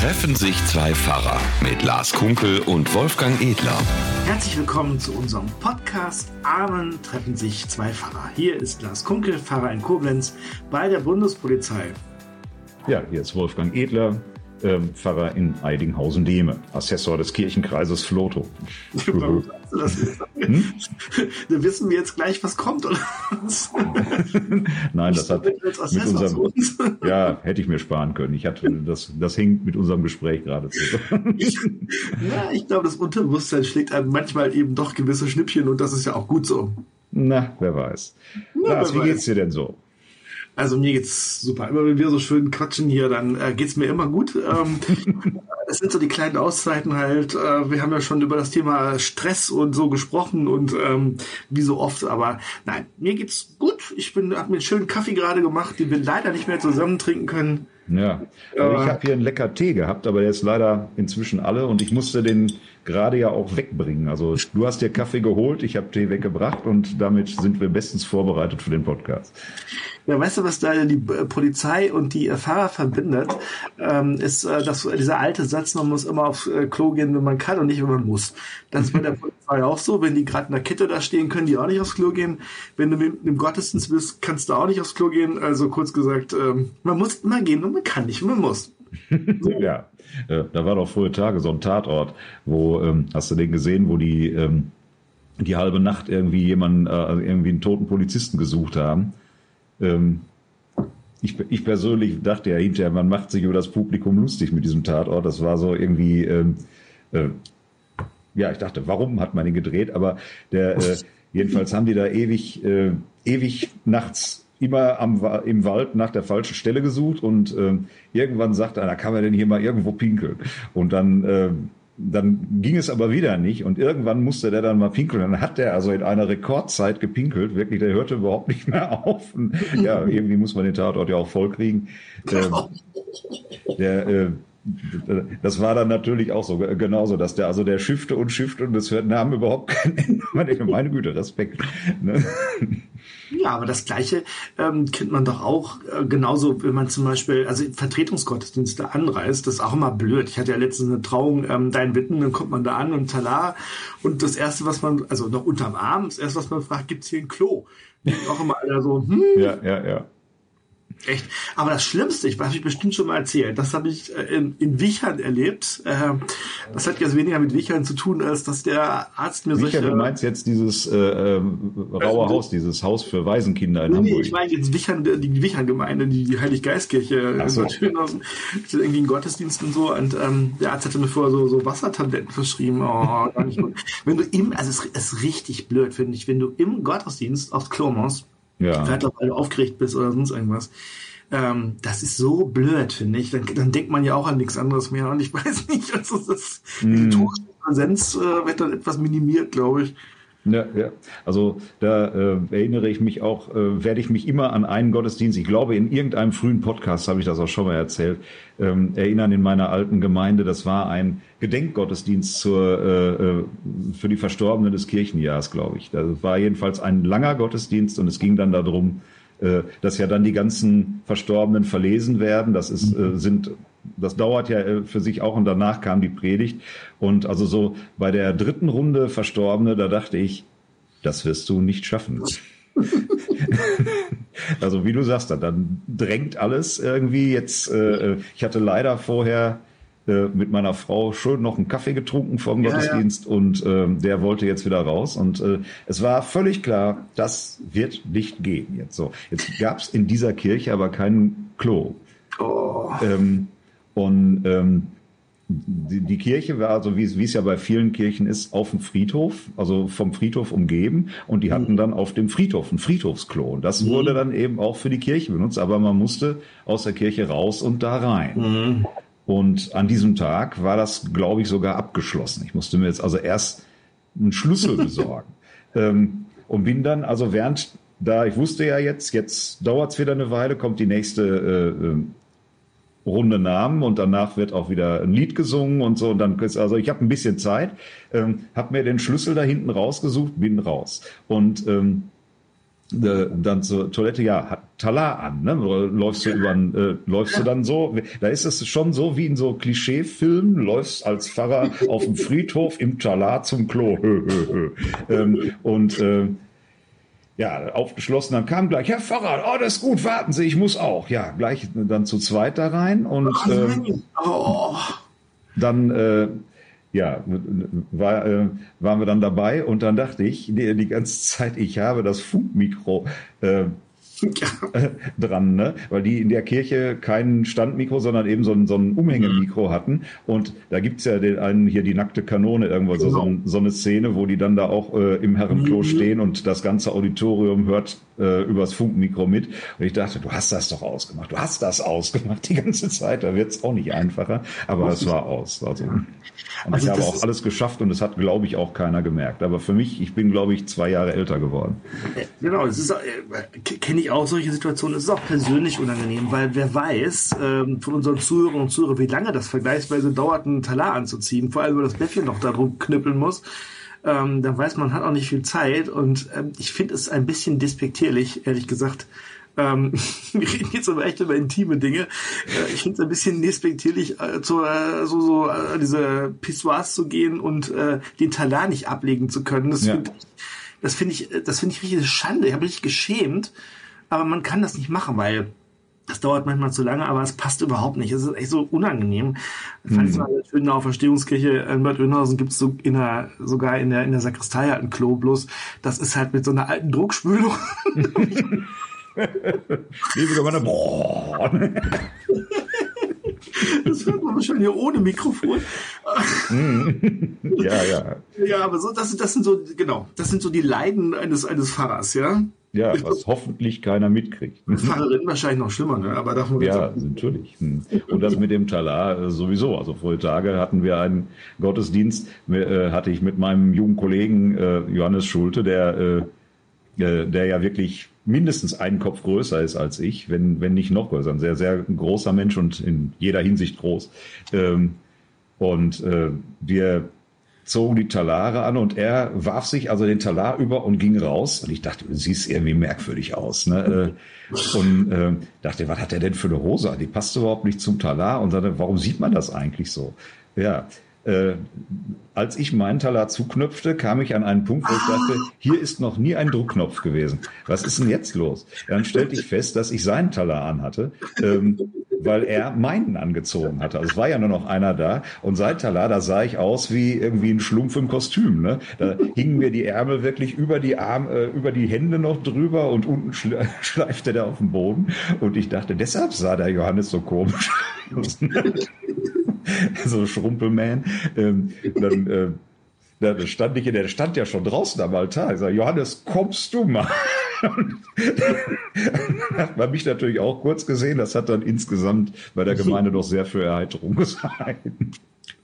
Treffen sich zwei Pfarrer mit Lars Kunkel und Wolfgang Edler. Herzlich willkommen zu unserem Podcast Amen treffen sich zwei Pfarrer. Hier ist Lars Kunkel, Pfarrer in Koblenz bei der Bundespolizei. Ja, hier ist Wolfgang Edler, ähm, Pfarrer in Eidinghausen-Dehme, Assessor des Kirchenkreises Floto. Warum sagst du das jetzt? Hm? Da wissen wir jetzt gleich, was kommt, oder was? Nein, das hat mit unserem, ja, hätte ich mir sparen können. Ich hatte, das, das hängt mit unserem Gespräch gerade zusammen. ja, ich glaube, das Unterbewusstsein schlägt einem manchmal eben doch gewisse Schnippchen und das ist ja auch gut so. Na, wer weiß. Na, Lars, wer wie weiß. geht's dir denn so? Also mir geht's super. Immer wenn wir so schön quatschen hier, dann äh, geht's mir immer gut. Ähm, das sind so die kleinen Auszeiten halt. Äh, wir haben ja schon über das Thema Stress und so gesprochen und ähm, wie so oft. Aber nein, mir geht's gut. Ich bin, habe mir einen schönen Kaffee gerade gemacht, den wir leider nicht mehr zusammen trinken können. Ja, also ich habe hier einen lecker Tee gehabt, aber der ist leider inzwischen alle und ich musste den gerade ja auch wegbringen. Also du hast dir Kaffee geholt, ich habe Tee weggebracht und damit sind wir bestens vorbereitet für den Podcast. Ja, weißt du, was da die Polizei und die Fahrer verbindet? Ähm, ist äh, dass dieser alte Satz, man muss immer aufs äh, Klo gehen, wenn man kann und nicht, wenn man muss. Das ist bei der Polizei auch so. Wenn die gerade in der Kette da stehen, können die auch nicht aufs Klo gehen. Wenn du im Gottesdienst bist, kannst du auch nicht aufs Klo gehen. Also kurz gesagt, ähm, man muss immer gehen und man kann nicht, man muss. Ja, äh, da war doch vorher Tage so ein Tatort, wo, ähm, hast du den gesehen, wo die, ähm, die halbe Nacht irgendwie jemanden, äh, irgendwie einen toten Polizisten gesucht haben ähm, ich, ich persönlich dachte ja hinterher, man macht sich über das Publikum lustig mit diesem Tatort. Das war so irgendwie, ähm, äh, ja, ich dachte, warum hat man ihn gedreht? Aber der, äh, jedenfalls haben die da ewig, äh, ewig nachts immer am, im Wald nach der falschen Stelle gesucht und ähm, irgendwann sagte einer, kann man denn hier mal irgendwo pinkeln? Und dann ähm, dann ging es aber wieder nicht und irgendwann musste der dann mal pinkeln. Dann hat der also in einer Rekordzeit gepinkelt, wirklich, der hörte überhaupt nicht mehr auf. Und ja, irgendwie muss man den Tatort ja auch vollkriegen. Ähm, der, äh, das war dann natürlich auch so, genauso, dass der, also der schiffte und schiffte und das hört Namen überhaupt keinen Ende. Meine Güte, Respekt. Ne? Ja, aber das Gleiche ähm, kennt man doch auch äh, genauso, wenn man zum Beispiel, also Vertretungsgottesdienste anreist, das ist auch immer blöd. Ich hatte ja letztens eine Trauung, ähm, dein Witten, dann kommt man da an und tala. Und das Erste, was man, also noch unterm Arm, das Erste, was man fragt, gibt's hier ein Klo? Und auch immer einer so, hm. Ja, ja, ja. Echt. Aber das Schlimmste, ich habe ich bestimmt schon mal erzählt, das habe ich äh, in, in Wichern erlebt. Äh, das hat jetzt weniger mit Wichern zu tun, als dass der Arzt mir Wichern, solche... Du meinst jetzt dieses äh, äh, raue Haus, dieses Haus für Waisenkinder in nee, Hamburg? Nee, ich meine jetzt Wichern, die Wichern-Gemeinde, die, die Heiliggeistkirche so. in Schönhausen. irgendwie ein Gottesdienst und so. Und ähm, der Arzt hatte mir vorher so, so Wassertabletten verschrieben. Oh, gar nicht gut. wenn du im, also es ist richtig blöd, finde ich, wenn du im Gottesdienst aufs Klo musst, ja. Auch, weil du aufgeregt bist oder sonst irgendwas. Ähm, das ist so blöd, finde ich. Dann, dann denkt man ja auch an nichts anderes mehr. Und ich weiß nicht, also das, mm. die Präsenz äh, wird dann etwas minimiert, glaube ich. Ja, ja. Also da äh, erinnere ich mich auch, äh, werde ich mich immer an einen Gottesdienst, ich glaube in irgendeinem frühen Podcast habe ich das auch schon mal erzählt, ähm, erinnern in meiner alten Gemeinde, das war ein Gedenkgottesdienst zur, äh, äh, für die Verstorbenen des Kirchenjahrs, glaube ich. Das war jedenfalls ein langer Gottesdienst und es ging dann darum, äh, dass ja dann die ganzen Verstorbenen verlesen werden. Das ist, äh, sind das dauert ja äh, für sich auch und danach kam die Predigt. Und also so bei der dritten Runde Verstorbene, da dachte ich, das wirst du nicht schaffen. also wie du sagst, dann drängt alles irgendwie. Jetzt, äh, ich hatte leider vorher äh, mit meiner Frau schon noch einen Kaffee getrunken vom ja, Gottesdienst ja. und äh, der wollte jetzt wieder raus. Und äh, es war völlig klar, das wird nicht gehen jetzt so. Jetzt gab es in dieser Kirche aber kein Klo. Oh. Ähm, und ähm, die, die, Kirche war, also wie, es ja bei vielen Kirchen ist, auf dem Friedhof, also vom Friedhof umgeben. Und die hatten mhm. dann auf dem Friedhof ein Friedhofsklo. Und das mhm. wurde dann eben auch für die Kirche benutzt. Aber man musste aus der Kirche raus und da rein. Mhm. Und an diesem Tag war das, glaube ich, sogar abgeschlossen. Ich musste mir jetzt also erst einen Schlüssel besorgen. ähm, und bin dann, also während da, ich wusste ja jetzt, jetzt dauert es wieder eine Weile, kommt die nächste äh, äh runde Namen und danach wird auch wieder ein Lied gesungen und so. Und dann ist also ich habe ein bisschen Zeit, ähm, habe mir den Schlüssel da hinten rausgesucht, bin raus. Und ähm, äh, dann zur Toilette, ja, hat Talar an, ne? Läufst du über, äh, läufst du dann so, da ist es schon so wie in so Klischeefilmen, läufst als Pfarrer auf dem Friedhof im Talar zum Klo. ähm, und äh, ja, aufgeschlossen, dann kam gleich, Herr Pfarrer, oh, das ist gut, warten Sie, ich muss auch. Ja, gleich dann zu zweit da rein und äh, oh. dann äh, ja, war, äh, waren wir dann dabei und dann dachte ich die, die ganze Zeit, ich habe das Funkmikro äh, ja. dran, ne? weil die in der Kirche kein Standmikro, sondern eben so ein, so ein Umhängemikro mhm. hatten. Und da gibt's ja den einen hier die nackte Kanone irgendwo, genau. so, so, eine Szene, wo die dann da auch äh, im Herrenklo mhm. stehen und das ganze Auditorium hört äh, übers Funkmikro mit. Und ich dachte, du hast das doch ausgemacht, du hast das ausgemacht die ganze Zeit, da wird's auch nicht einfacher, aber es war aus. Also, und also ich habe auch alles geschafft und es hat, glaube ich, auch keiner gemerkt. Aber für mich, ich bin, glaube ich, zwei Jahre älter geworden. Genau, das ist, äh, kenne ich auch solche Situationen. Es ist auch persönlich unangenehm, weil wer weiß ähm, von unseren Zuhörern und Zuhörern, wie lange das vergleichsweise dauert, einen Talar anzuziehen, vor allem, wenn das Bäffchen noch darum knüppeln muss. Ähm, dann weiß man, hat auch nicht viel Zeit und ähm, ich finde es ein bisschen despektierlich, ehrlich gesagt, ähm, wir reden jetzt aber echt über intime Dinge. Äh, ich finde es ein bisschen despektierlich, äh, zu, äh, so, so äh, diese Pissoirs zu gehen und äh, den Talar nicht ablegen zu können. Das ja. finde das finde ich, das finde ich richtig Schande. Ich habe mich geschämt, aber man kann das nicht machen, weil das dauert manchmal zu lange, aber es passt überhaupt nicht. Es ist echt so unangenehm. Mhm. Mal schön in der Auferstehungskirche in Bad Oeynhausen gibt es so in der, sogar in der, in der Sakristei halt ein Klo, bloß das ist halt mit so einer alten Druckspülung. Liebe Gemeinde, boah. Das hört man wahrscheinlich ohne Mikrofon. ja, ja. Ja, aber so, das, das sind so, genau, das sind so die Leiden eines, eines Pfarrers, ja. Ja, was hoffentlich keiner mitkriegt. Pfarrerin wahrscheinlich noch schlimmer, ne? aber davon Ja, natürlich. Hm. Und das mit dem Talar äh, sowieso. Also vor Tage hatten wir einen Gottesdienst, äh, hatte ich mit meinem jungen Kollegen äh, Johannes Schulte, der, der ja wirklich mindestens einen Kopf größer ist als ich, wenn, wenn nicht noch größer. Ein sehr, sehr großer Mensch und in jeder Hinsicht groß. Ähm, und äh, wir zogen die Talare an und er warf sich also den Talar über und ging raus. Und ich dachte, du siehst irgendwie merkwürdig aus. Ne? Äh, und äh, dachte, was hat er denn für eine Hose? Die passt überhaupt nicht zum Talar. Und sagte, warum sieht man das eigentlich so? Ja, äh, als ich meinen Talar zuknöpfte, kam ich an einen Punkt, wo ich dachte, hier ist noch nie ein Druckknopf gewesen. Was ist denn jetzt los? Dann stellte ich fest, dass ich seinen Talar anhatte, ähm, weil er meinen angezogen hatte. Also es war ja nur noch einer da und sein Talar, da sah ich aus wie irgendwie ein Schlumpf im Kostüm. Ne? Da hingen mir die Ärmel wirklich über die Arme, äh, über die Hände noch drüber und unten schleifte der auf dem Boden. Und ich dachte, deshalb sah der Johannes so komisch aus. so Schrumpelman. Ähm, dann, äh, da stand ich, der stand ja schon draußen am Altar. Ich sage, Johannes, kommst du mal? hat man mich natürlich auch kurz gesehen. Das hat dann insgesamt bei der Gemeinde doch sehr für Erheiterung gesorgt.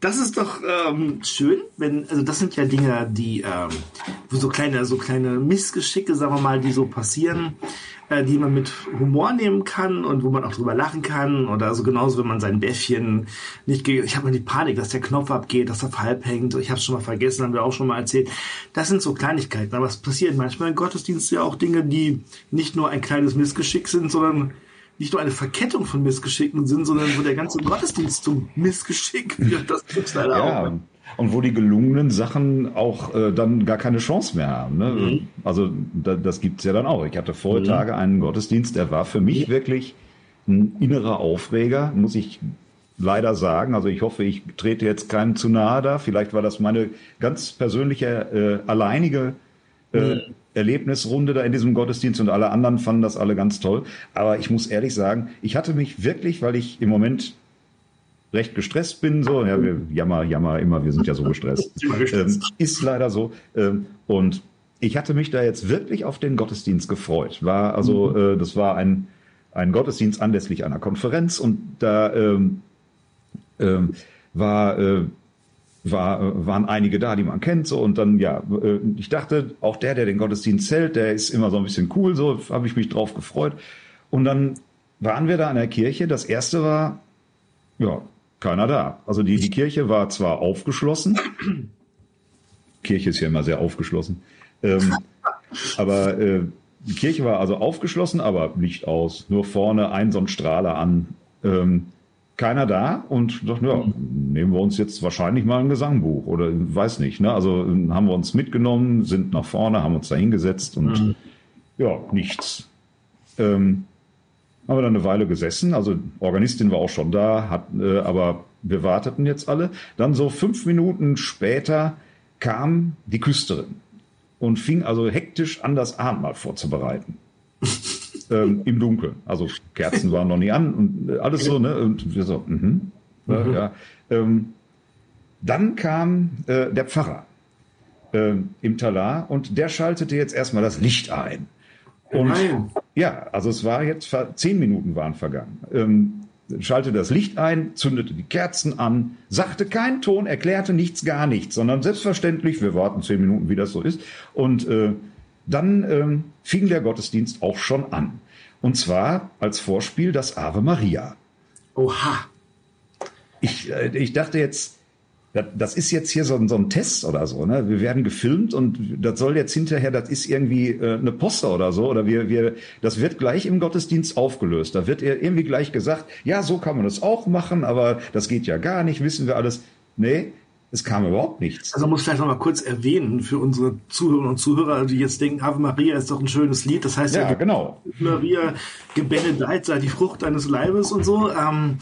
Das ist doch ähm, schön, wenn, also das sind ja Dinge, die, ähm, so kleine, so kleine Missgeschicke, sagen wir mal, die so passieren, äh, die man mit Humor nehmen kann und wo man auch drüber lachen kann. Oder also genauso, wenn man sein Bäffchen nicht, ich habe mal die Panik, dass der Knopf abgeht, dass er halb hängt. Ich habe es schon mal vergessen, haben wir auch schon mal erzählt. Das sind so Kleinigkeiten, aber es passieren manchmal im Gottesdienst ja auch Dinge, die nicht nur ein kleines Missgeschick sind, sondern nicht nur eine Verkettung von Missgeschicken sind, sondern wo der ganze Gottesdienst zum Missgeschick wird. Das gibt's leider ja. auch. Und wo die gelungenen Sachen auch äh, dann gar keine Chance mehr haben. Ne? Mhm. Also da, das gibt's ja dann auch. Ich hatte vor mhm. Tage einen Gottesdienst, der war für mich wirklich ein innerer Aufreger, muss ich leider sagen. Also ich hoffe, ich trete jetzt keinem zu nahe da. Vielleicht war das meine ganz persönliche, äh, alleinige äh, mhm. Erlebnisrunde da in diesem Gottesdienst und alle anderen fanden das alle ganz toll. Aber ich muss ehrlich sagen, ich hatte mich wirklich, weil ich im Moment recht gestresst bin, so, ja, wir jammer, jammer immer, wir sind ja so gestresst. ähm, ist leider so. Ähm, und ich hatte mich da jetzt wirklich auf den Gottesdienst gefreut. War also, mhm. äh, das war ein, ein Gottesdienst anlässlich einer Konferenz und da ähm, ähm, war äh, war, waren einige da, die man kennt, so und dann ja, äh, ich dachte, auch der, der den Gottesdienst hält, der ist immer so ein bisschen cool, so habe ich mich drauf gefreut. Und dann waren wir da an der Kirche. Das erste war, ja, keiner da. Also die, die Kirche war zwar aufgeschlossen, Kirche ist ja immer sehr aufgeschlossen, ähm, aber äh, die Kirche war also aufgeschlossen, aber Licht aus, nur vorne ein so ein Strahler an. Ähm, keiner da und dachten, ja, nehmen wir uns jetzt wahrscheinlich mal ein Gesangbuch oder weiß nicht. Ne? Also haben wir uns mitgenommen, sind nach vorne, haben uns da hingesetzt und mhm. ja, nichts. Ähm, haben wir dann eine Weile gesessen, also Organistin war auch schon da, hat, äh, aber wir warteten jetzt alle. Dann so fünf Minuten später kam die Küsterin und fing also hektisch an, das Abendmahl vorzubereiten. ähm, Im Dunkeln. Also Kerzen waren noch nie an und alles so, ne? Und wir so, mhm. mhm. ja. Ähm, dann kam äh, der Pfarrer äh, im Talar und der schaltete jetzt erstmal das Licht ein. Und Nein. ja, also es war jetzt zehn Minuten waren vergangen. Ähm, schaltete das Licht ein, zündete die Kerzen an, sagte keinen Ton, erklärte nichts, gar nichts, sondern selbstverständlich, wir warten zehn Minuten, wie das so ist. Und äh, dann ähm, fing der Gottesdienst auch schon an. Und zwar als Vorspiel das Ave Maria. Oha. Ich, äh, ich dachte jetzt, das ist jetzt hier so ein, so ein Test oder so. Ne? Wir werden gefilmt und das soll jetzt hinterher, das ist irgendwie äh, eine Poster oder so. Oder wir, wir, das wird gleich im Gottesdienst aufgelöst. Da wird irgendwie gleich gesagt, ja, so kann man das auch machen, aber das geht ja gar nicht, wissen wir alles. Nee, es kam überhaupt nichts. Also muss ich vielleicht noch mal kurz erwähnen für unsere Zuhörerinnen und Zuhörer, die jetzt denken, Ave Maria ist doch ein schönes Lied. Das heißt ja, ja genau. Maria gebenedeit sei die Frucht deines Leibes und so. Ähm,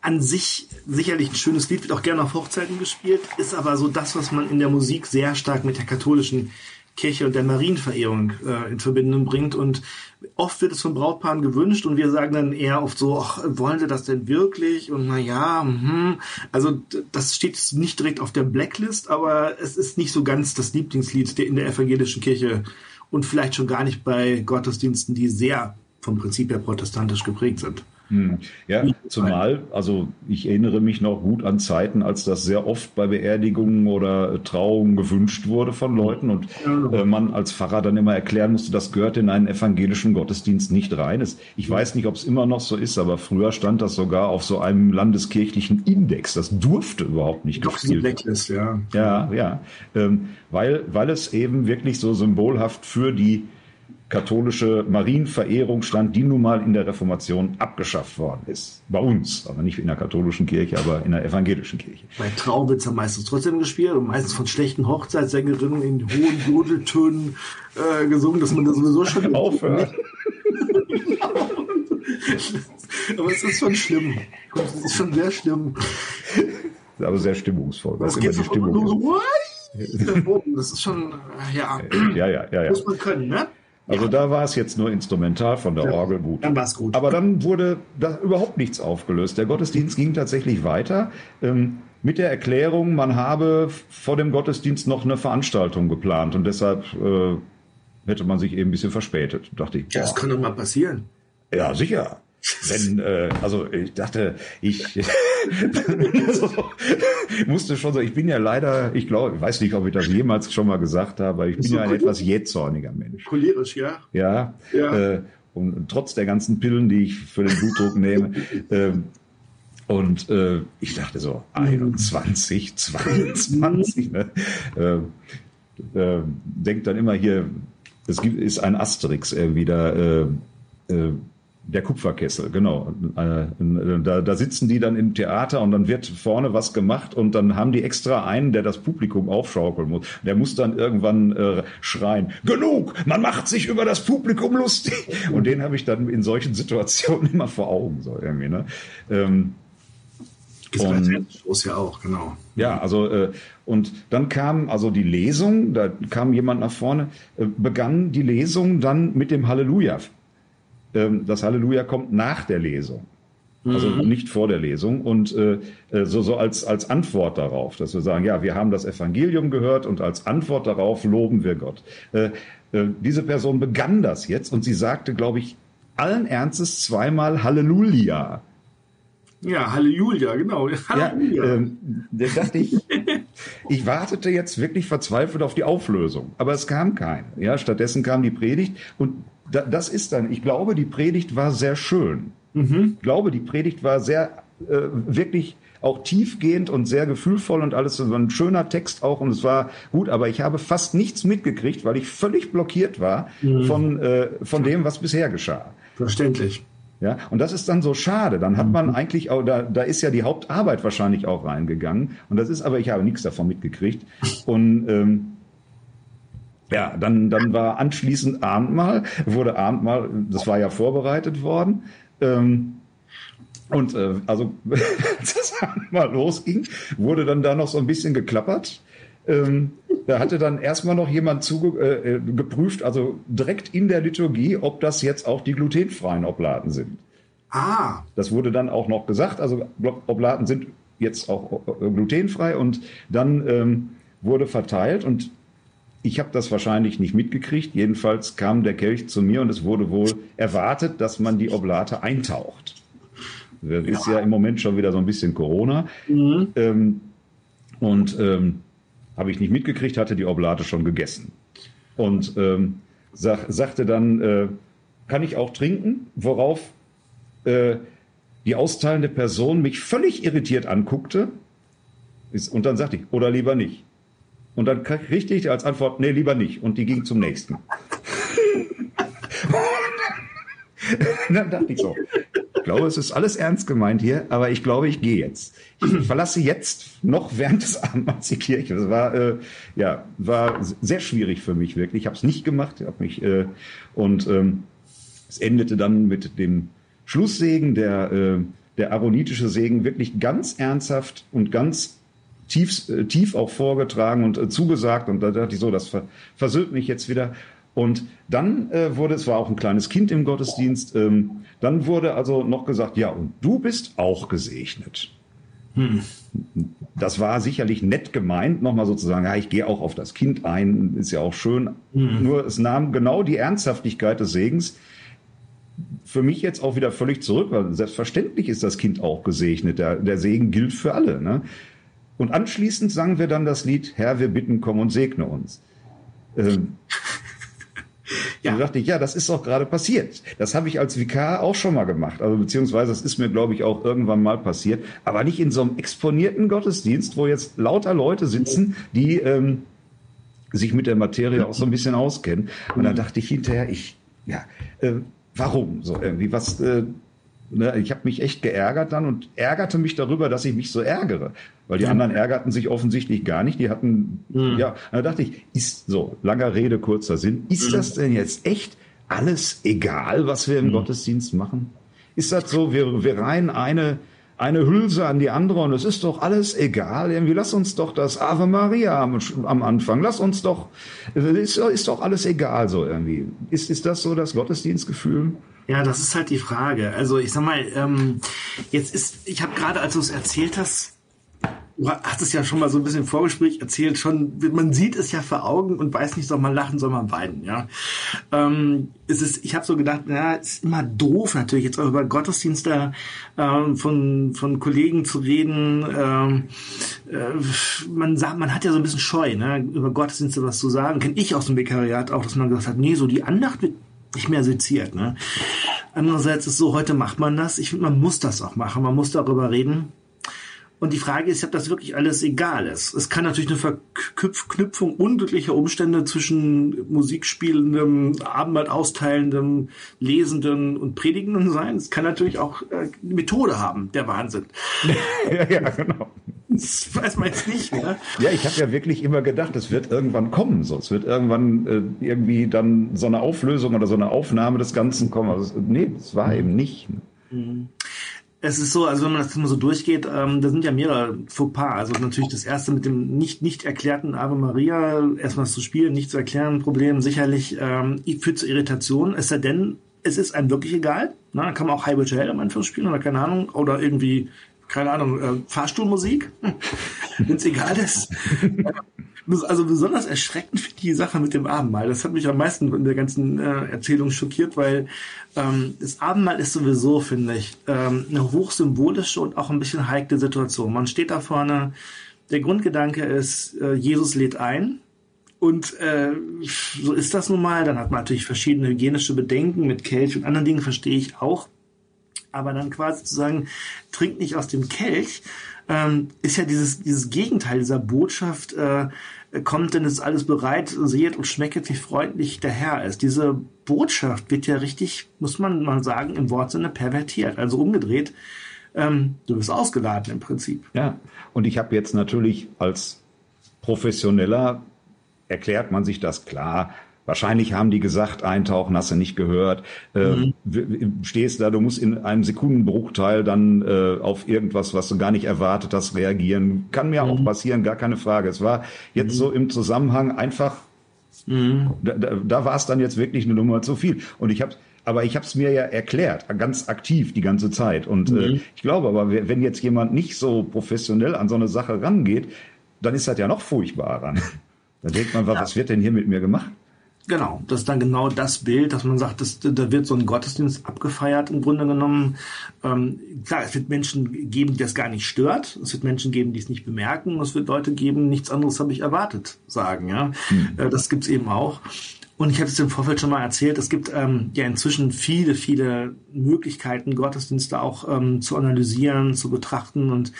an sich sicherlich ein schönes Lied, wird auch gerne auf Hochzeiten gespielt, ist aber so das, was man in der Musik sehr stark mit der katholischen Kirche und der Marienverehrung äh, in Verbindung bringt. Und oft wird es von Brautpaaren gewünscht und wir sagen dann eher oft so, ach, wollen sie das denn wirklich? Und na ja, hm. also das steht nicht direkt auf der Blacklist, aber es ist nicht so ganz das Lieblingslied der in der evangelischen Kirche und vielleicht schon gar nicht bei Gottesdiensten, die sehr vom Prinzip her protestantisch geprägt sind. Hm. Ja, zumal, also ich erinnere mich noch gut an Zeiten, als das sehr oft bei Beerdigungen oder Trauungen gewünscht wurde von Leuten und äh, man als Pfarrer dann immer erklären musste, das gehört in einen evangelischen Gottesdienst nicht rein. Ich weiß nicht, ob es immer noch so ist, aber früher stand das sogar auf so einem landeskirchlichen Index. Das durfte überhaupt nicht gespielt werden. Ja, ja, ja. Ähm, weil, weil es eben wirklich so symbolhaft für die katholische Marienverehrung stand, die nun mal in der Reformation abgeschafft worden ist. Bei uns, aber nicht in der katholischen Kirche, aber in der evangelischen Kirche. Bei Traum wird es ja meistens trotzdem gespielt und meistens von schlechten Hochzeitssängerinnen in hohen Jodeltönen äh, gesungen, dass man da sowieso schon aufhört. aber es ist schon schlimm. Es ist schon sehr schlimm. Aber sehr stimmungsvoll. Das geht immer die Stimmung. So, das ist schon, ja. Ja, ja, ja, ja. Muss man können, ne? Also ja. da war es jetzt nur instrumental von der ja, Orgel gut. Dann war es gut. Aber dann wurde da überhaupt nichts aufgelöst. Der Gottesdienst ging tatsächlich weiter ähm, mit der Erklärung, man habe vor dem Gottesdienst noch eine Veranstaltung geplant und deshalb äh, hätte man sich eben ein bisschen verspätet. Dachte ich. Ja, das kann doch mal passieren. Ja, sicher. Wenn, äh, also ich dachte, ich musste schon so, ich bin ja leider, ich glaube, ich weiß nicht, ob ich das jemals schon mal gesagt habe, aber ich bin so ja ein etwas jähzorniger Mensch. Cholerisch, ja. Ja. ja. Äh, und trotz der ganzen Pillen, die ich für den Blutdruck nehme, äh, und äh, ich dachte so, 21, 22, ne? äh, äh, denkt dann immer hier, es gibt, ist ein Asterix irgendwie da, äh, äh, der Kupferkessel, genau. Äh, da, da sitzen die dann im Theater und dann wird vorne was gemacht und dann haben die extra einen, der das Publikum aufschaukeln muss. Der muss dann irgendwann äh, schreien, genug, man macht sich über das Publikum lustig. Und den habe ich dann in solchen Situationen immer vor Augen, so irgendwie. Ne? Ähm, und, ja auch, genau. Ja, also äh, und dann kam also die Lesung, da kam jemand nach vorne, äh, begann die Lesung dann mit dem Halleluja das Halleluja kommt nach der Lesung. Also mhm. nicht vor der Lesung und äh, äh, so, so als, als Antwort darauf, dass wir sagen, ja, wir haben das Evangelium gehört und als Antwort darauf loben wir Gott. Äh, äh, diese Person begann das jetzt und sie sagte, glaube ich, allen Ernstes zweimal Halleluja. Ja, Halleluja, genau. Halleluja. Ja, ähm, da dachte ich, ich wartete jetzt wirklich verzweifelt auf die Auflösung, aber es kam keine. Ja, stattdessen kam die Predigt und da, das ist dann, ich glaube, die Predigt war sehr schön. Mhm. Ich glaube, die Predigt war sehr äh, wirklich auch tiefgehend und sehr gefühlvoll und alles so ein schöner Text auch und es war gut, aber ich habe fast nichts mitgekriegt, weil ich völlig blockiert war mhm. von, äh, von dem, was bisher geschah. Verständlich. Ja, und das ist dann so schade. Dann hat man mhm. eigentlich auch, da, da ist ja die Hauptarbeit wahrscheinlich auch reingegangen. Und das ist aber, ich habe nichts davon mitgekriegt. Und ähm, ja, dann, dann war anschließend Abendmahl, wurde Abendmahl, das war ja vorbereitet worden. Ähm, und äh, also, als das Abendmahl losging, wurde dann da noch so ein bisschen geklappert. Ähm, da hatte dann erstmal noch jemand zuge äh, äh, geprüft, also direkt in der Liturgie, ob das jetzt auch die glutenfreien Oblaten sind. Ah. Das wurde dann auch noch gesagt, also Oblaten sind jetzt auch äh, glutenfrei und dann ähm, wurde verteilt und ich habe das wahrscheinlich nicht mitgekriegt. Jedenfalls kam der Kelch zu mir und es wurde wohl erwartet, dass man die Oblate eintaucht. Das ist ja, im Moment schon wieder so ein bisschen Corona. Mhm. Ähm, und ähm, habe ich nicht mitgekriegt, hatte die Oblate schon gegessen. Und ähm, sag, sagte dann, äh, kann ich auch trinken? Worauf äh, die austeilende Person mich völlig irritiert anguckte. Und dann sagte ich, oder lieber nicht. Und dann kriegte ich als Antwort, nee, lieber nicht. Und die ging zum nächsten. Dann dachte ich so, ich glaube, es ist alles ernst gemeint hier, aber ich glaube, ich gehe jetzt. Ich verlasse jetzt noch während des Abendmahls die Kirche. Das war, äh, ja, war sehr schwierig für mich, wirklich. Ich habe es nicht gemacht, habe mich, äh, und ähm, es endete dann mit dem Schlusssegen, der, äh, der aronitische Segen, wirklich ganz ernsthaft und ganz tief, äh, tief auch vorgetragen und äh, zugesagt. Und da dachte ich so, das ver versöhnt mich jetzt wieder. Und dann äh, wurde, es war auch ein kleines Kind im Gottesdienst, ähm, dann wurde also noch gesagt, ja, und du bist auch gesegnet. Hm. Das war sicherlich nett gemeint, nochmal sozusagen, ja, ich gehe auch auf das Kind ein, ist ja auch schön. Hm. Nur es nahm genau die Ernsthaftigkeit des Segens für mich jetzt auch wieder völlig zurück, weil selbstverständlich ist das Kind auch gesegnet. Der, der Segen gilt für alle. Ne? Und anschließend sangen wir dann das Lied, Herr, wir bitten, komm und segne uns. Ähm, ja. Da dachte ich, ja, das ist doch gerade passiert. Das habe ich als Vikar auch schon mal gemacht. Also beziehungsweise das ist mir, glaube ich, auch irgendwann mal passiert. Aber nicht in so einem exponierten Gottesdienst, wo jetzt lauter Leute sitzen, die ähm, sich mit der Materie auch so ein bisschen auskennen. Und da dachte ich hinterher, ich, ja, äh, warum so irgendwie? Was, äh, ne, ich habe mich echt geärgert dann und ärgerte mich darüber, dass ich mich so ärgere. Weil die anderen ärgerten sich offensichtlich gar nicht. Die hatten, mhm. ja, da dachte ich, ist so, langer Rede, kurzer Sinn, ist mhm. das denn jetzt echt alles egal, was wir im mhm. Gottesdienst machen? Ist das so, wir, wir reihen eine, eine Hülse an die andere und es ist doch alles egal. Irgendwie lass uns doch das Ave Maria am, am Anfang, lass uns doch, ist, ist doch alles egal so irgendwie. Ist, ist das so das Gottesdienstgefühl? Ja, das ist halt die Frage. Also ich sag mal, ähm, jetzt ist, ich habe gerade, als du es erzählt hast, du hast es ja schon mal so ein bisschen im Vorgespräch erzählt, schon, man sieht es ja vor Augen und weiß nicht, soll man lachen, soll man weinen, ja. Ähm, es ist, ich habe so gedacht, ja, es ist immer doof natürlich, jetzt auch über Gottesdienste ähm, von, von Kollegen zu reden. Ähm, äh, man sagt, man hat ja so ein bisschen Scheu, ne, über Gottesdienste was zu sagen. Kenne ich aus dem Vikariat auch, dass man gesagt hat, nee, so die Andacht wird nicht mehr seziert, ne. Andererseits ist so, heute macht man das. Ich finde, man muss das auch machen. Man muss darüber reden. Und die Frage ist, ob das wirklich alles egal ist. Es kann natürlich eine Verknüpfung unglücklicher Umstände zwischen musikspielendem, Abendmahl austeilendem, lesenden und predigenden sein. Es kann natürlich auch äh, Methode haben, der Wahnsinn. ja, ja, genau. Das weiß man jetzt nicht. Ne? Ja, ich habe ja wirklich immer gedacht, es wird irgendwann kommen. So. Es wird irgendwann äh, irgendwie dann so eine Auflösung oder so eine Aufnahme des Ganzen kommen. Also, nee, das war eben nicht. Mhm es ist so, also wenn man das immer so durchgeht, ähm, da sind ja mehrere Fauxpas. Also natürlich das erste mit dem nicht nicht erklärten Ave Maria, erstmal zu spielen, nicht zu erklären, Problem sicherlich ähm, führt zu Irritation. Es sei denn, es ist einem wirklich egal. Na, dann kann man auch Highway to Hell am Anfang spielen oder keine Ahnung oder irgendwie keine Ahnung äh, Fahrstuhlmusik, wenn es egal ist. Also besonders erschreckend finde ich die Sache mit dem Abendmahl. Das hat mich am meisten in der ganzen äh, Erzählung schockiert, weil ähm, das Abendmahl ist sowieso, finde ich, ähm, eine hochsymbolische und auch ein bisschen heikle Situation. Man steht da vorne, der Grundgedanke ist, äh, Jesus lädt ein. Und äh, so ist das nun mal. Dann hat man natürlich verschiedene hygienische Bedenken mit Kelch und anderen Dingen, verstehe ich auch. Aber dann quasi zu sagen, trink nicht aus dem Kelch, ähm, ist ja dieses, dieses Gegenteil dieser Botschaft, äh, kommt denn ist alles bereit, seht und schmecket, wie freundlich der Herr ist. Diese Botschaft wird ja richtig, muss man mal sagen, im Wortsinne pervertiert, also umgedreht. Ähm, du bist ausgeladen im Prinzip. Ja, und ich habe jetzt natürlich als Professioneller erklärt man sich das klar. Wahrscheinlich haben die gesagt, eintauchen hast du nicht gehört. Äh, mhm. Stehst da, du musst in einem Sekundenbruchteil dann äh, auf irgendwas, was du gar nicht erwartet hast, reagieren. Kann mir mhm. auch passieren, gar keine Frage. Es war jetzt mhm. so im Zusammenhang einfach, mhm. da, da, da war es dann jetzt wirklich eine Nummer zu viel. Und ich habe aber ich habe es mir ja erklärt, ganz aktiv die ganze Zeit. Und äh, mhm. äh, ich glaube aber, wenn jetzt jemand nicht so professionell an so eine Sache rangeht, dann ist das ja noch furchtbarer. Da denkt man, was ja. wird denn hier mit mir gemacht? Genau, das ist dann genau das Bild, dass man sagt, dass, da wird so ein Gottesdienst abgefeiert im Grunde genommen. Ähm, klar, es wird Menschen geben, die das gar nicht stört. Es wird Menschen geben, die es nicht bemerken. Es wird Leute geben, nichts anderes habe ich erwartet, sagen. Ja, hm. äh, das gibt's eben auch. Und ich habe es im Vorfeld schon mal erzählt, es gibt ähm, ja inzwischen viele, viele Möglichkeiten, Gottesdienste auch ähm, zu analysieren, zu betrachten und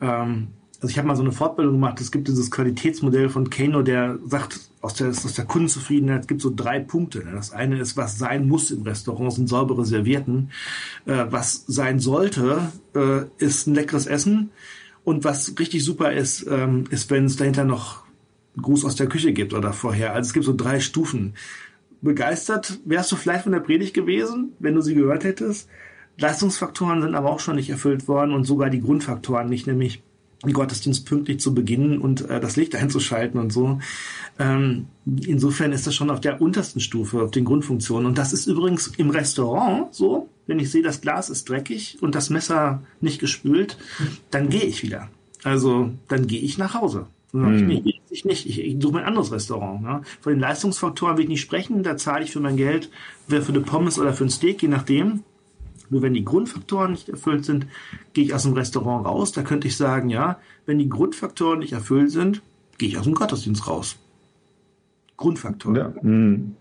ähm, also ich habe mal so eine Fortbildung gemacht, es gibt dieses Qualitätsmodell von Kano, der sagt, aus der, aus der Kundenzufriedenheit gibt so drei Punkte. Das eine ist, was sein muss im Restaurant, sind saubere Servierten. Äh, was sein sollte, äh, ist ein leckeres Essen. Und was richtig super ist, ähm, ist, wenn es dahinter noch einen Gruß aus der Küche gibt oder vorher. Also es gibt so drei Stufen. Begeistert wärst du vielleicht von der Predigt gewesen, wenn du sie gehört hättest. Leistungsfaktoren sind aber auch schon nicht erfüllt worden und sogar die Grundfaktoren nicht, nämlich den Gottesdienst pünktlich zu beginnen und äh, das Licht einzuschalten und so. Ähm, insofern ist das schon auf der untersten Stufe, auf den Grundfunktionen. Und das ist übrigens im Restaurant so, wenn ich sehe, das Glas ist dreckig und das Messer nicht gespült, dann gehe ich wieder. Also dann gehe ich nach Hause. Dann hm. ich, nee, ich nicht. Ich, ich suche mir ein anderes Restaurant. Ne? Von den Leistungsfaktoren will ich nicht sprechen. Da zahle ich für mein Geld, wer für eine Pommes oder für ein Steak, je nachdem. Nur wenn die Grundfaktoren nicht erfüllt sind, gehe ich aus dem Restaurant raus. Da könnte ich sagen, ja, wenn die Grundfaktoren nicht erfüllt sind, gehe ich aus dem Gottesdienst raus. Grundfaktoren. Ja, hm.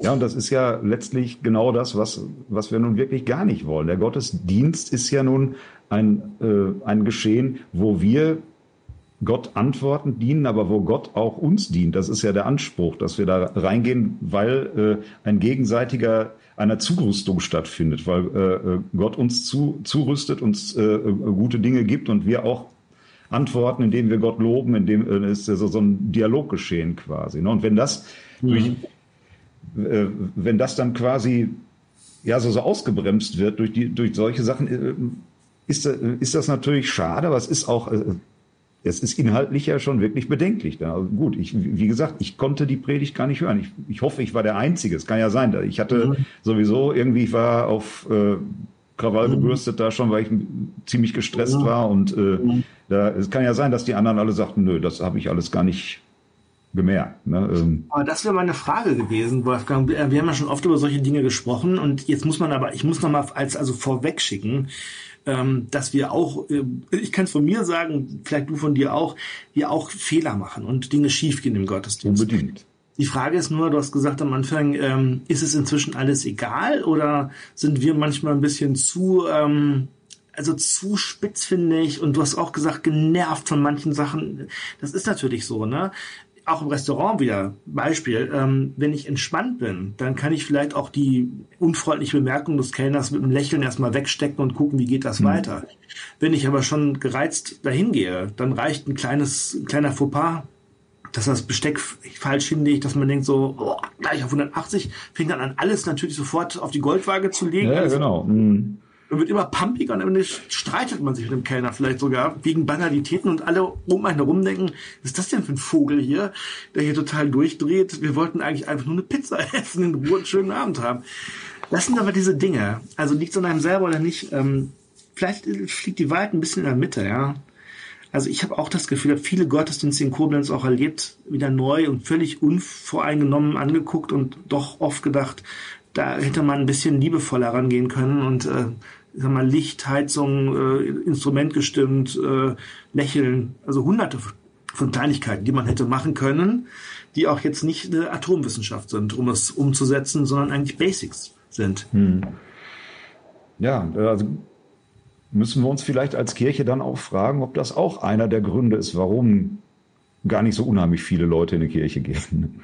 ja, und das ist ja letztlich genau das, was, was wir nun wirklich gar nicht wollen. Der Gottesdienst ist ja nun ein, äh, ein Geschehen, wo wir Gott antworten dienen, aber wo Gott auch uns dient. Das ist ja der Anspruch, dass wir da reingehen, weil äh, ein gegenseitiger einer Zurüstung stattfindet, weil äh, äh, Gott uns zu, zurüstet, uns äh, äh, gute Dinge gibt und wir auch antworten, indem wir Gott loben, indem äh, ist so, so ein Dialog geschehen quasi. Ne? Und wenn das mhm. durch, äh, wenn das dann quasi ja so, so ausgebremst wird durch die durch solche Sachen, ist, ist das natürlich schade, aber es ist auch es ist inhaltlich ja schon wirklich bedenklich. Da. Gut, ich, wie gesagt, ich konnte die Predigt gar nicht hören. Ich, ich hoffe, ich war der Einzige. Es kann ja sein. Ich hatte mhm. sowieso irgendwie, ich war auf äh, Krawall mhm. gebürstet da schon, weil ich ziemlich gestresst mhm. war. Und äh, mhm. da, es kann ja sein, dass die anderen alle sagten, nö, das habe ich alles gar nicht gemerkt. Ne? Ähm. Aber das wäre meine Frage gewesen, Wolfgang. Wir haben ja schon oft über solche Dinge gesprochen und jetzt muss man aber, ich muss noch mal als also vorweg schicken, ähm, dass wir auch, äh, ich kann es von mir sagen, vielleicht du von dir auch, wir auch Fehler machen und Dinge schiefgehen im Gottesdienst. Unbedingt. Die Frage ist nur, du hast gesagt am Anfang, ähm, ist es inzwischen alles egal oder sind wir manchmal ein bisschen zu, ähm, also zu spitz finde ich und du hast auch gesagt, genervt von manchen Sachen. Das ist natürlich so, ne? Auch im Restaurant wieder, Beispiel, ähm, wenn ich entspannt bin, dann kann ich vielleicht auch die unfreundliche Bemerkung des Kellners mit einem Lächeln erstmal wegstecken und gucken, wie geht das mhm. weiter. Wenn ich aber schon gereizt dahin gehe, dann reicht ein kleines, ein kleiner Fauxpas, dass das Besteck falsch hinlegt, dass man denkt so, oh, gleich auf 180, fängt dann an, alles natürlich sofort auf die Goldwaage zu legen. Ja, genau. Mhm. Wird immer pumpiger und am Ende streitet man sich mit dem Kellner vielleicht sogar wegen Banalitäten und alle um einen herum denken, was ist das denn für ein Vogel hier, der hier total durchdreht? Wir wollten eigentlich einfach nur eine Pizza essen, in Ruhe einen schönen Abend haben. Das sind aber diese Dinge. Also liegt es an einem selber oder nicht? Ähm, vielleicht fliegt die Wahrheit ein bisschen in der Mitte, ja. Also ich habe auch das Gefühl, habe viele Gottesdienste in Koblenz auch erlebt, wieder neu und völlig unvoreingenommen angeguckt und doch oft gedacht, da hätte man ein bisschen liebevoller rangehen können und äh, sag mal, Licht, Heizung, äh, Instrument gestimmt, äh, Lächeln, also hunderte von Kleinigkeiten, die man hätte machen können, die auch jetzt nicht eine Atomwissenschaft sind, um es umzusetzen, sondern eigentlich Basics sind. Hm. Ja, also müssen wir uns vielleicht als Kirche dann auch fragen, ob das auch einer der Gründe ist, warum gar nicht so unheimlich viele Leute in die Kirche gehen.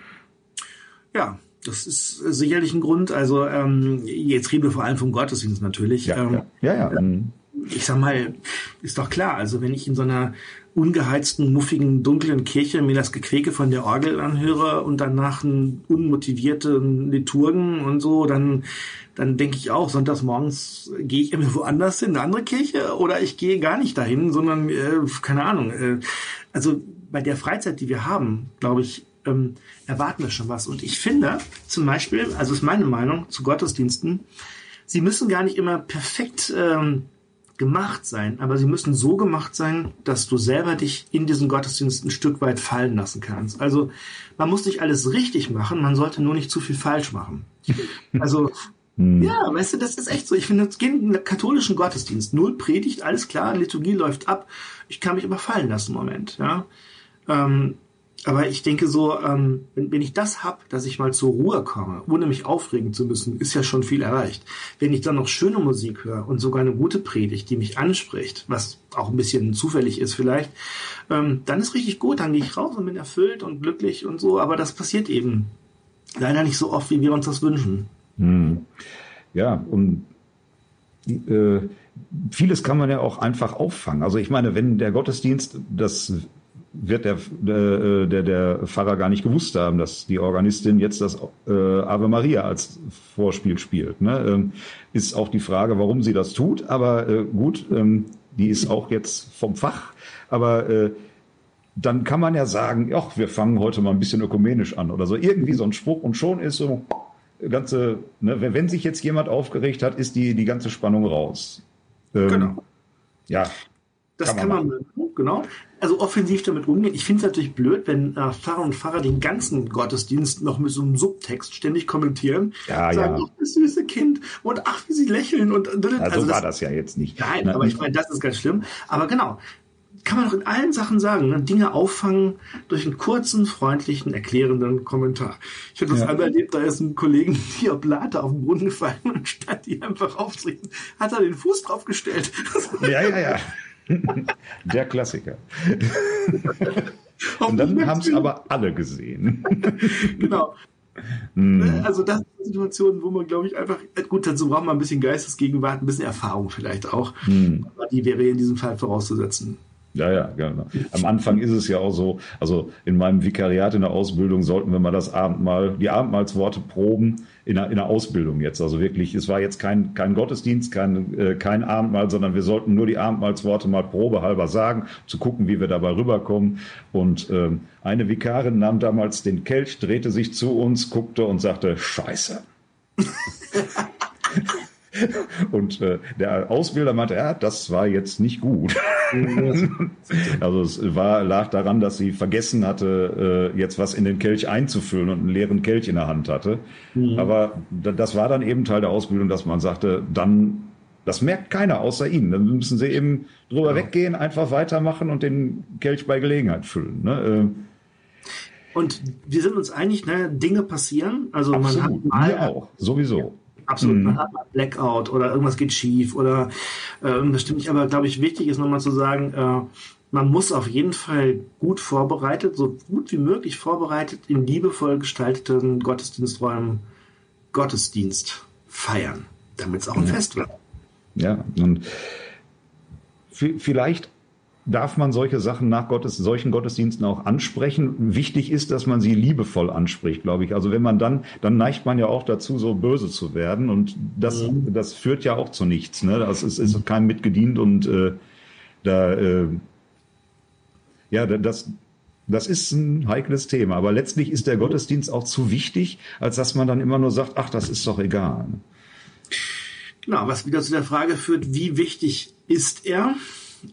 Ja, das ist sicherlich ein Grund. Also ähm, jetzt reden wir vor allem vom Gottesdienst natürlich. Ja, ähm, ja, ja. ja. Mhm. Ich sag mal, ist doch klar. Also wenn ich in so einer ungeheizten, muffigen, dunklen Kirche mir das Gequäke von der Orgel anhöre und danach einen unmotivierten Liturgen und so, dann, dann denke ich auch, sonntags morgens gehe ich immer woanders hin, eine andere Kirche, oder ich gehe gar nicht dahin, sondern, äh, keine Ahnung. Äh, also bei der Freizeit, die wir haben, glaube ich, ähm, erwarten wir schon was. Und ich finde zum Beispiel, also ist meine Meinung zu Gottesdiensten, sie müssen gar nicht immer perfekt ähm, gemacht sein, aber sie müssen so gemacht sein, dass du selber dich in diesen Gottesdienst ein Stück weit fallen lassen kannst. Also man muss nicht alles richtig machen, man sollte nur nicht zu viel falsch machen. Also hm. ja, weißt du, das ist echt so. Ich finde, es geht in den katholischen Gottesdienst. Null Predigt, alles klar, Liturgie läuft ab. Ich kann mich aber fallen lassen im Moment. Ja, ähm, aber ich denke so, ähm, wenn, wenn ich das hab, dass ich mal zur Ruhe komme, ohne mich aufregen zu müssen, ist ja schon viel erreicht. Wenn ich dann noch schöne Musik höre und sogar eine gute Predigt, die mich anspricht, was auch ein bisschen zufällig ist vielleicht, ähm, dann ist richtig gut, dann gehe ich raus und bin erfüllt und glücklich und so. Aber das passiert eben leider nicht so oft, wie wir uns das wünschen. Hm. Ja, und äh, vieles kann man ja auch einfach auffangen. Also ich meine, wenn der Gottesdienst das wird der, der, der, der Pfarrer gar nicht gewusst haben, dass die Organistin jetzt das äh, Ave Maria als Vorspiel spielt. Ne? Ähm, ist auch die Frage, warum sie das tut, aber äh, gut, ähm, die ist auch jetzt vom Fach, aber äh, dann kann man ja sagen, ach, wir fangen heute mal ein bisschen ökumenisch an oder so. Irgendwie so ein Spruch und schon ist so ganze, ne, wenn, wenn sich jetzt jemand aufgeregt hat, ist die, die ganze Spannung raus. Ähm, genau. Ja. Das kann man, kann man genau also offensiv damit umgehen. Ich finde es natürlich blöd, wenn äh, Pfarrer und Pfarrer den ganzen Gottesdienst noch mit so einem Subtext ständig kommentieren. Ja, sagen, ja. ach, das süße Kind und ach, wie sie lächeln und also, also so war das ja jetzt nicht. Nein, Na, aber ich meine, das ist ganz schlimm. Aber genau, kann man doch in allen Sachen sagen, ne? Dinge auffangen durch einen kurzen, freundlichen, erklärenden Kommentar. Ich habe das ja. einmal erlebt, da ist ein Kollegen die Oblate auf den Boden gefallen und statt die einfach aufzurichten, hat er den Fuß draufgestellt. Ja, ja, ja. Der Klassiker. Und dann haben es aber alle gesehen. genau. Mm. Also das sind Situationen, wo man, glaube ich, einfach, gut, dazu braucht man ein bisschen Geistesgegenwart, ein bisschen Erfahrung vielleicht auch. Mm. Aber die wäre in diesem Fall vorauszusetzen. Ja, ja, genau. Am Anfang ist es ja auch so, also in meinem Vikariat in der Ausbildung sollten wir mal das Abendmahl, die Abendmahlsworte proben in der, in der Ausbildung jetzt. Also wirklich, es war jetzt kein, kein Gottesdienst, kein, äh, kein Abendmahl, sondern wir sollten nur die Abendmahlsworte mal probehalber sagen, zu gucken, wie wir dabei rüberkommen. Und ähm, eine Vikarin nahm damals den Kelch, drehte sich zu uns, guckte und sagte, Scheiße. Und äh, der Ausbilder meinte, ja, das war jetzt nicht gut. also es war, lag daran, dass sie vergessen hatte, äh, jetzt was in den Kelch einzufüllen und einen leeren Kelch in der Hand hatte. Mhm. Aber das war dann eben Teil der Ausbildung, dass man sagte, dann, das merkt keiner außer ihnen. Dann müssen sie eben drüber ja. weggehen, einfach weitermachen und den Kelch bei Gelegenheit füllen. Ne? Äh, und wir sind uns einig, ne, Dinge passieren. Also Absolut, man hat mal, mir auch, sowieso. Absolut, mhm. man hat mal Blackout oder irgendwas geht schief oder äh, irgendwas stimmt nicht. Aber glaube ich, wichtig ist nochmal zu sagen, äh, man muss auf jeden Fall gut vorbereitet, so gut wie möglich vorbereitet in liebevoll gestalteten Gottesdiensträumen Gottesdienst feiern, damit es auch ein ja. Fest wird. Ja, und vielleicht darf man solche Sachen nach Gottes, solchen Gottesdiensten auch ansprechen. Wichtig ist, dass man sie liebevoll anspricht, glaube ich. Also wenn man dann, dann neigt man ja auch dazu, so böse zu werden. Und das, mhm. das führt ja auch zu nichts. Ne? Das ist, ist keinem mitgedient und äh, da, äh, ja, das, das ist ein heikles Thema. Aber letztlich ist der Gottesdienst auch zu wichtig, als dass man dann immer nur sagt, ach, das ist doch egal. Genau, was wieder zu der Frage führt, wie wichtig ist er?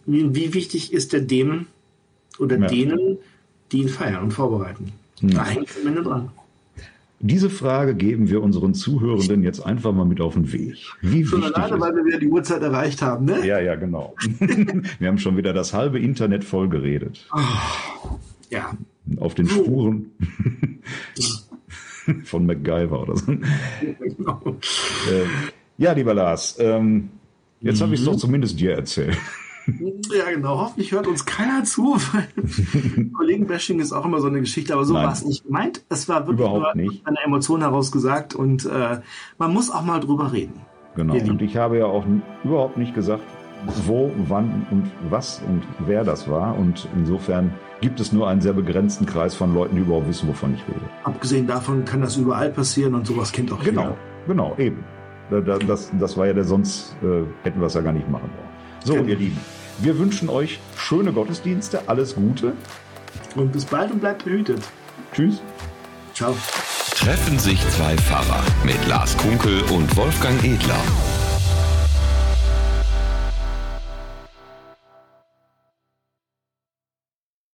Wie, wichtig ist er dem oder ja. denen, die ihn feiern und vorbereiten? Ja. Da hängt am Ende dran. Diese Frage geben wir unseren Zuhörenden jetzt einfach mal mit auf den Weg. Wie schon alleine, weil wir wieder die Uhrzeit erreicht haben, ne? Ja, ja, genau. wir haben schon wieder das halbe Internet voll geredet. Oh, ja. Auf den Spuren von MacGyver oder so. Genau. Äh, Ja, lieber Lars, ähm, jetzt mhm. habe ich es doch zumindest dir erzählt. Ja, genau. Hoffentlich hört uns keiner zu, weil Kollegenbashing ist auch immer so eine Geschichte, aber so war es nicht gemeint. Es war wirklich Überhaupt nur nicht. eine Emotion heraus gesagt und äh, man muss auch mal drüber reden. Genau. Und ich habe ja auch überhaupt nicht gesagt, wo, wann und was und wer das war. Und insofern gibt es nur einen sehr begrenzten Kreis von Leuten, die überhaupt wissen, wovon ich rede. Abgesehen davon kann das überall passieren und sowas kennt auch genau, jeder. Genau, eben. Das, das war ja der sonst, äh, hätten wir es ja gar nicht machen wollen. So, ihr Lieben, wir wünschen euch schöne Gottesdienste, alles Gute. Und bis bald und bleibt behütet. Tschüss. Ciao. Treffen sich zwei Pfarrer mit Lars Kunkel und Wolfgang Edler.